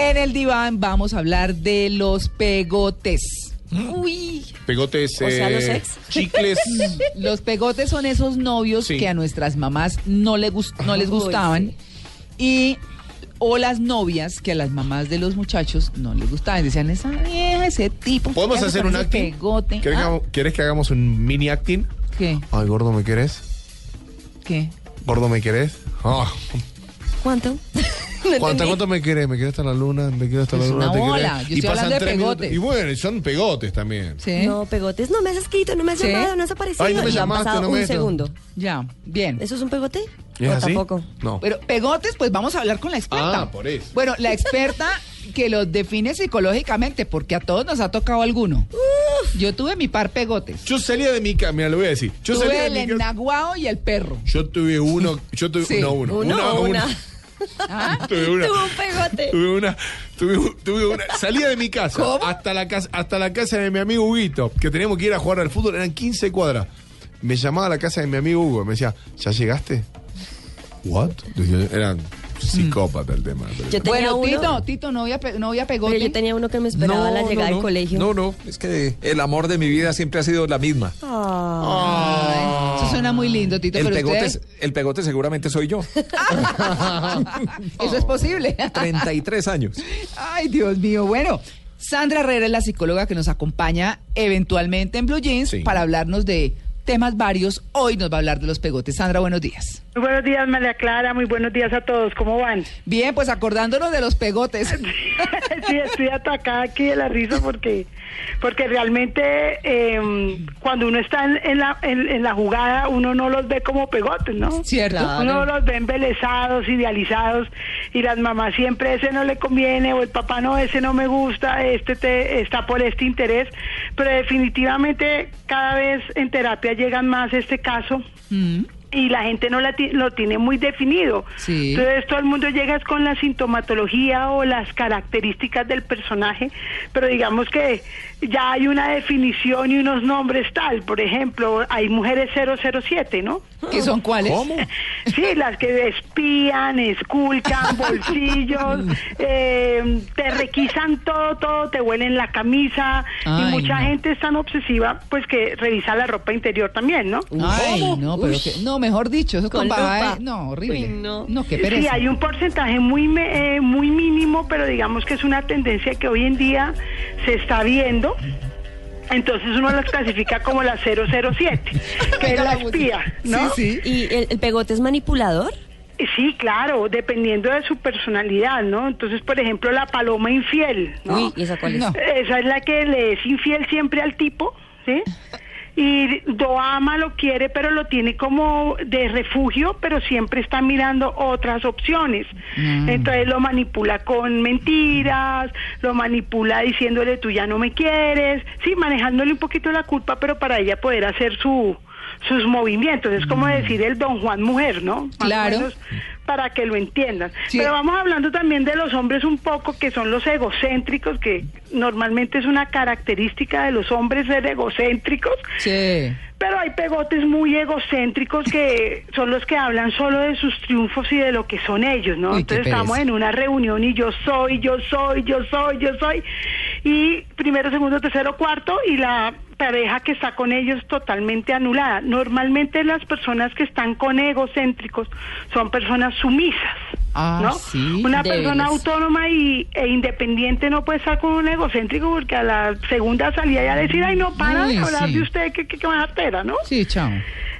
En el diván vamos a hablar de los pegotes. Uy. Pegotes, O sea, eh, los ex. chicles. Los pegotes son esos novios Sí. que a nuestras mamás no, le gus- no les Uy, gustaban y o las novias que a las mamás de los muchachos no les gustaban. Decían, esa vieja, ese tipo. ¿Podemos ¿qué hace hacer un acting? pegote? ¿Quieres, que ¿Ah? hagamos- quieres que hagamos un mini acting? ¿Qué? Ay, gordo, ¿me querés? ¿Qué? Gordo, ¿me querés? Ah. ¿Cuánto? No ¿Cuánto. ¿Cuánto me querés? ¿Me querés hasta la luna? ¿Me querés hasta la luna? una ¿Te bola. querés? Yo estoy pasan hablando de tres minutos. pegotes. Y bueno, son pegotes también. ¿Sí? No, pegotes, no me has escrito, no me has ¿Sí? llamado, no has aparecido. Ay, no me Y ha llamaste, pasado no me un segundo. Ya, bien. ¿Eso es un pegote? ¿Es ¿O así? tampoco? No. Pero pegotes, pues vamos a hablar con la experta. Ah, por eso. Bueno, la experta que los define psicológicamente, porque a todos nos ha tocado alguno. Yo tuve mi par pegotes. Yo salía de mi casa, mira, lo voy a decir. Yo salía tuve de el mi y el perro. Yo tuve uno, yo tuve Sí. no, uno. ¿Uno o una? ¿Ah? Tuve una. Un pegote. Tuve una, tuve, un- tuve una. Salía de mi casa ¿Cómo? hasta la casa, hasta la casa de mi amigo Huguito, que teníamos que ir a jugar al fútbol, eran 15 cuadras. Me llamaba a la casa de mi amigo Hugo, me decía, ¿ya llegaste? ¿What? Eran psicópata el tema. pero- Yo tenía Bueno, uno, Tito, Tito, no había, no había pegote. yo tenía uno que me esperaba a la llegada del colegio. No, no, es que el amor de mi vida siempre ha sido la misma. Ah. Ay, eso suena muy lindo, Tito, El pero pegote, usted- el pegote seguramente soy yo. eso es posible. 33 años. Ay, Dios mío. Bueno, Sandra Herrera es la psicóloga que nos acompaña eventualmente en Blue Jeans Sí. para hablarnos de temas varios. Hoy nos va a hablar de los pegotes. Sandra, buenos días. Muy buenos días, María Clara. Muy buenos días a todos. ¿Cómo van? Bien, pues acordándonos de los pegotes. sí, estoy atacada aquí de la risa porque porque realmente eh, cuando uno está en, en la, en, en la jugada uno no los ve como pegotes, ¿no? ¿Cierto? Uno los ve embelesados, idealizados y las mamás siempre ese no le conviene o el papá no, ese no me gusta, este te, está por este interés, pero definitivamente cada vez en terapia llegan más este caso Mm. Y la gente no la lo tiene muy definido. Sí. Entonces todo el mundo llega con la sintomatología o las características del personaje, pero digamos que ya hay una definición y unos nombres tal. Por ejemplo, hay mujeres 007, ¿no? ¿Qué son cuáles? ¿Cómo? Sí, las que espían, esculcan, bolsillos, eh, te requisan todo, todo, te huelen la camisa Ay, y mucha no. gente es tan obsesiva pues que revisa la ropa interior también, ¿no? Ay, no, pero Uy. que, no, mejor dicho, eso es con Con de- No, horrible. Uy, no. no, qué Sí, pereza. hay un porcentaje muy me- eh, muy mínimo, pero digamos que es una tendencia que hoy en día se está viendo. Entonces uno las clasifica como la 007, que es Venga, la espía, ¿no? Sí, sí. ¿Y el, el pegote es manipulador? Sí, claro, dependiendo de su personalidad, ¿no? Entonces, por ejemplo, la paloma infiel, ¿no? Uy, ¿y esa cuál es? No. Esa es la que le es infiel siempre al tipo, ¿sí? Y lo ama, lo quiere, pero lo tiene como de refugio, pero siempre está mirando otras opciones. Mm. Entonces lo manipula con mentiras, lo manipula diciéndole tú ya no me quieres, sí, manejándole un poquito la culpa, pero para ella poder hacer su sus movimientos, es como decir el don Juan mujer, ¿no? Más Mm. Claro. menos, para que lo entiendan. Sí. Pero vamos hablando también de los hombres un poco que son los egocéntricos, que normalmente es una característica de los hombres ser egocéntricos. Sí. Pero hay pegotes muy egocéntricos que son los que hablan solo de sus triunfos y de lo que son ellos, ¿no? Uy, Entonces estamos en una reunión y yo soy, yo soy, yo soy, yo soy. Y primero, segundo, tercero, cuarto y la pareja que está con ellos totalmente anulada. Normalmente las personas que están con egocéntricos son personas sumisas, Ah, ¿no? sí. Una persona autónoma y, e independiente no puede estar con un egocéntrico porque a la segunda salida ya decir, ay, no para Uy, de hablar sí. de usted, que, que, que más espera, ¿no? Sí, chao.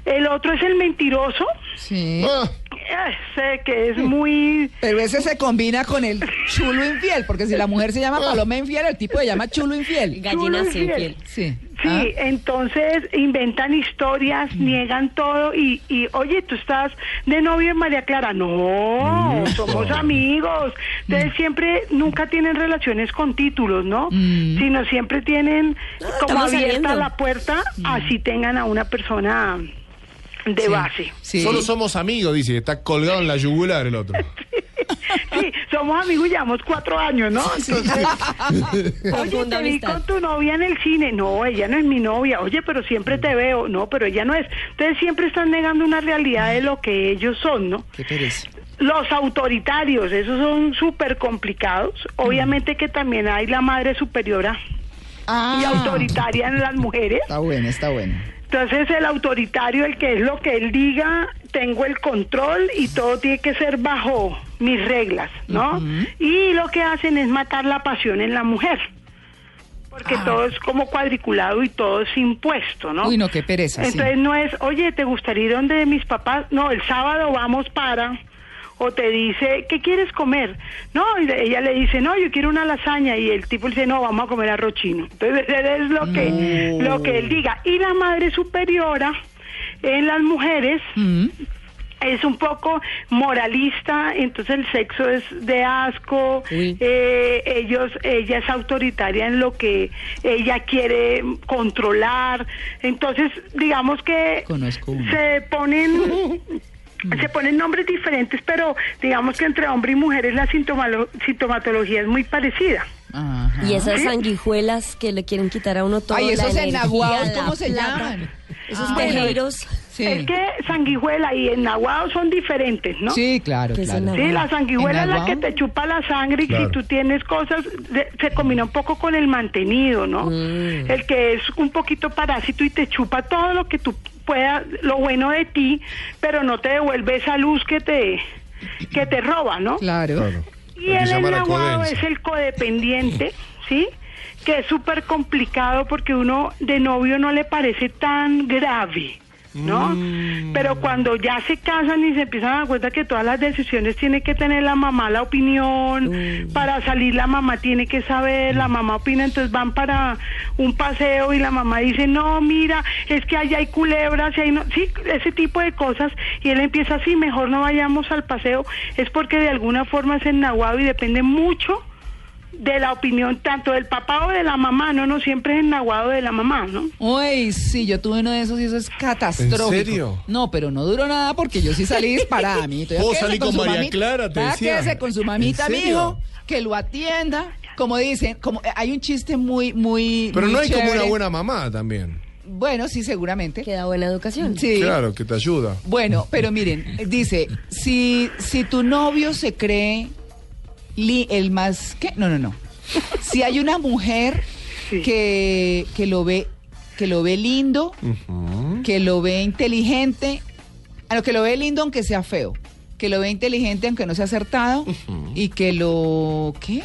El otro es el mentiroso, Sí. Ah, ese que es muy... Pero ese se combina con el chulo infiel, porque si la mujer se llama paloma infiel, el tipo se llama chulo infiel. Gallina Chulo infiel. Sí. Sí, Ah, entonces inventan historias, niegan todo y, y, oye, tú estás de novio en María Clara. No, somos amigos. Entonces siempre, nunca tienen relaciones con títulos, ¿no? Mm. Sino siempre tienen como estamos abierta saliendo. la puerta, así tengan a una persona de sí, base. Sí. Solo somos amigos, dice. Está colgado en la yugular el otro. Sí, somos amigos y llevamos cuatro años, ¿no? Entonces, oye, te vi con tu novia en el cine. No, ella no es mi novia. Oye, pero siempre te veo. No, pero ella no es. Entonces siempre están negando una realidad de lo que ellos son, ¿no? Qué pereza. Los autoritarios, esos son súper complicados. Obviamente que también hay la madre superiora Ah, y autoritaria en las mujeres. Está bueno, está bueno. Entonces el autoritario, el que es lo que él diga, tengo el control y todo tiene que ser bajo mis reglas, ¿no? Y lo que hacen es matar la pasión en la mujer. Porque Ah. todo es como cuadriculado y todo es impuesto, ¿no? Uy, no, qué pereza. sí. Entonces no es, oye, ¿te gustaría ir donde mis papás? No, el sábado vamos para... O te dice, ¿qué quieres comer? No, y ella le dice, no, yo quiero una lasaña. Y el tipo dice, no, vamos a comer arroz chino. Entonces es lo que, lo que él diga. Y la madre superiora en las mujeres Mm. es un poco moralista, entonces el sexo es de asco, eh, ellos, ella es autoritaria en lo que ella quiere controlar, entonces digamos que se ponen se ponen nombres diferentes, pero digamos que entre hombre y mujeres la sintomalo- sintomatología es muy parecida. Ajá. Y esas sanguijuelas que le quieren quitar a uno todo. Ay, esos enaguados, ¿cómo se plata, llaman? Esos Ah, tejeros. Sí. Es que sanguijuela y enaguado son diferentes, ¿no? Sí, claro, claro. Sí, la sanguijuela es la que te chupa la sangre y Claro. si tú tienes cosas, de- se combina un poco con el mantenido, ¿no? Mm. El que es un poquito parásito y te chupa todo lo que tú puedas, lo bueno de ti, pero no te devuelve esa luz que te, que te roba, ¿no? Claro. Claro. Y el codencia. es el codependiente, ¿sí? Que es súper complicado porque uno de novio no le parece tan grave, ¿no? Mm. Pero cuando ya se casan y se empiezan a dar cuenta que todas las decisiones tiene que tener la mamá la opinión, para salir la mamá tiene que saber, la mamá opina, entonces van para un paseo y la mamá dice, no, mira, es que allá hay culebras y hay no, sí, ese tipo de cosas, y él empieza así, mejor no vayamos al paseo, es porque de alguna forma es ennaguado y depende mucho de la opinión tanto del papá o de la mamá, no, no siempre es ennaguado de la mamá, ¿no? Uy, sí, yo tuve uno de esos y eso es catastrófico. ¿En serio? No, pero no duró nada porque yo sí salí disparada, amiguito. Vos salí con su María mamita. Clara, te decía. quédese con su mamita, mijo, que lo atienda. Como dicen, como eh, hay un chiste muy, muy. Pero muy no hay como una buena mamá también. Bueno, sí, seguramente. Que da buena educación. Sí. Claro, que te ayuda. Bueno, pero miren, dice, si, si tu novio se cree li- el más... ¿Qué? No, no, no. Si hay una mujer Sí. que, que lo ve que lo ve lindo, que lo ve inteligente, a lo que lo ve lindo aunque sea feo, que lo ve inteligente aunque no sea acertado y que lo ¿qué?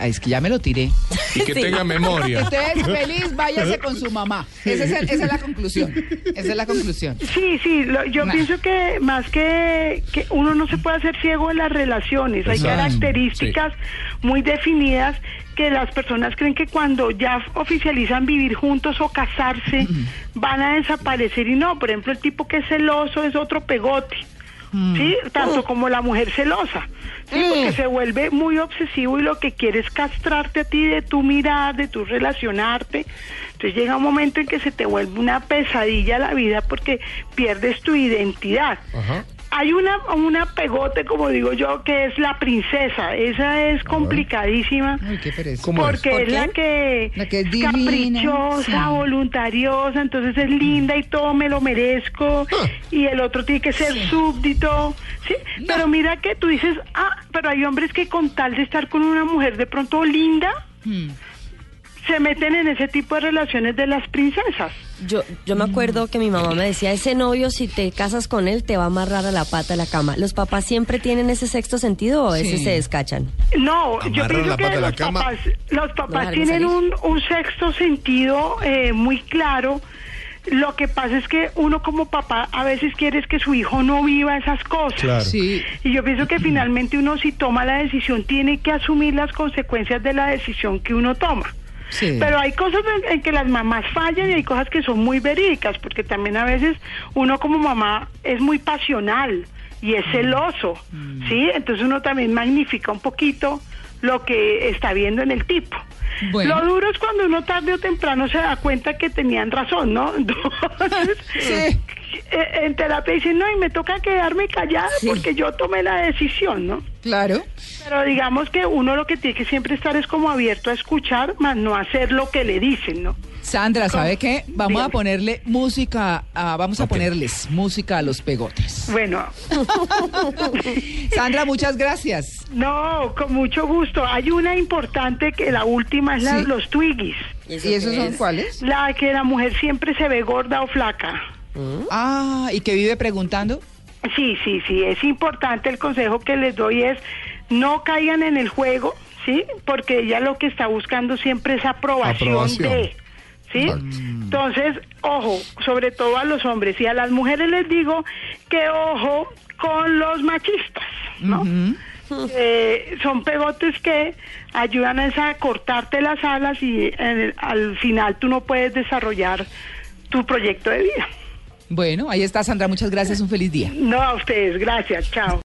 Ay, es que ya me lo tiré. Y que Sí. tenga memoria. Entonces, feliz, váyase con su mamá. Esa es, el- esa es la conclusión. Esa es la conclusión. Sí, sí, lo- yo Nah. pienso que más que, que uno no se puede hacer ciego en las relaciones, hay Exacto, características muy definidas que las personas creen que cuando ya oficializan vivir juntos o casarse van a desaparecer y no, por ejemplo el tipo que es celoso es otro pegote. ¿Sí? Tanto como la mujer celosa. ¿sí? Porque se vuelve muy obsesivo y lo que quiere es castrarte a ti de tu mirar, de tu relacionarte. Entonces llega un momento en que se te vuelve una pesadilla la vida porque pierdes tu identidad. Ajá. Hay una, una pegote, como digo yo, que es la princesa. Esa es complicadísima. Ay, qué pereza. ¿Cómo es? Porque ¿Por es la que, La que es divina, caprichosa, sí. voluntariosa, entonces es linda y todo me lo merezco. Y el otro tiene que ser súbdito. ¿sí? Pero mira que tú dices, ah, pero hay hombres que con tal de estar con una mujer de pronto linda, Hmm. se meten en ese tipo de relaciones de las princesas. Yo, yo me acuerdo que mi mamá me decía, ese novio si te casas con él te va a amarrar a la pata de la cama. ¿Los papás siempre tienen ese sexto sentido o a veces Sí. se descachan? No, yo pienso la que pata de la los cama. papás, los papás dejarme tienen un, un sexto sentido eh, muy claro. Lo que pasa es que uno como papá a veces quiere es que su hijo no viva esas cosas. Claro. Sí. Y yo pienso que finalmente uno si toma la decisión tiene que asumir las consecuencias de la decisión que uno toma. Sí. Pero hay cosas en, en que las mamás fallan y hay cosas que son muy verídicas, porque también a veces uno como mamá es muy pasional y es celoso, ¿sí? Entonces uno también magnifica un poquito lo que está viendo en el tipo. Bueno. Lo duro es cuando uno tarde o temprano se da cuenta que tenían razón, ¿no? Entonces, Sí. Eh, en terapia dicen, no, y me toca quedarme callada Sí. porque yo tomé la decisión, ¿no? Claro. Pero digamos que uno lo que tiene que siempre estar es como abierto a escuchar, más no hacer lo que le dicen, ¿no? Sandra, ¿sabe qué? Vamos a ponerle música, a- vamos a ponerles música a los pegotes. Bueno, Sandra, muchas gracias. no, con mucho gusto. Hay una importante que la última es la de Sí. los Twiggies. ¿Y esos son cuáles? La que la mujer siempre se ve gorda o flaca. Ah, ¿y que vive preguntando? Sí, sí, sí, es importante el consejo que les doy es no caigan en el juego, ¿sí? Porque ella lo que está buscando siempre es aprobación, Aprobación. de, ¿sí? Entonces, ojo, sobre todo a los hombres y a las mujeres les digo que ojo con los machistas, ¿no? Eh, son pegotes que ayudan a, esa- a cortarte las alas y eh, al final tú no puedes desarrollar tu proyecto de vida. Bueno, ahí está Sandra, muchas gracias, un feliz día. No a ustedes, gracias, chao.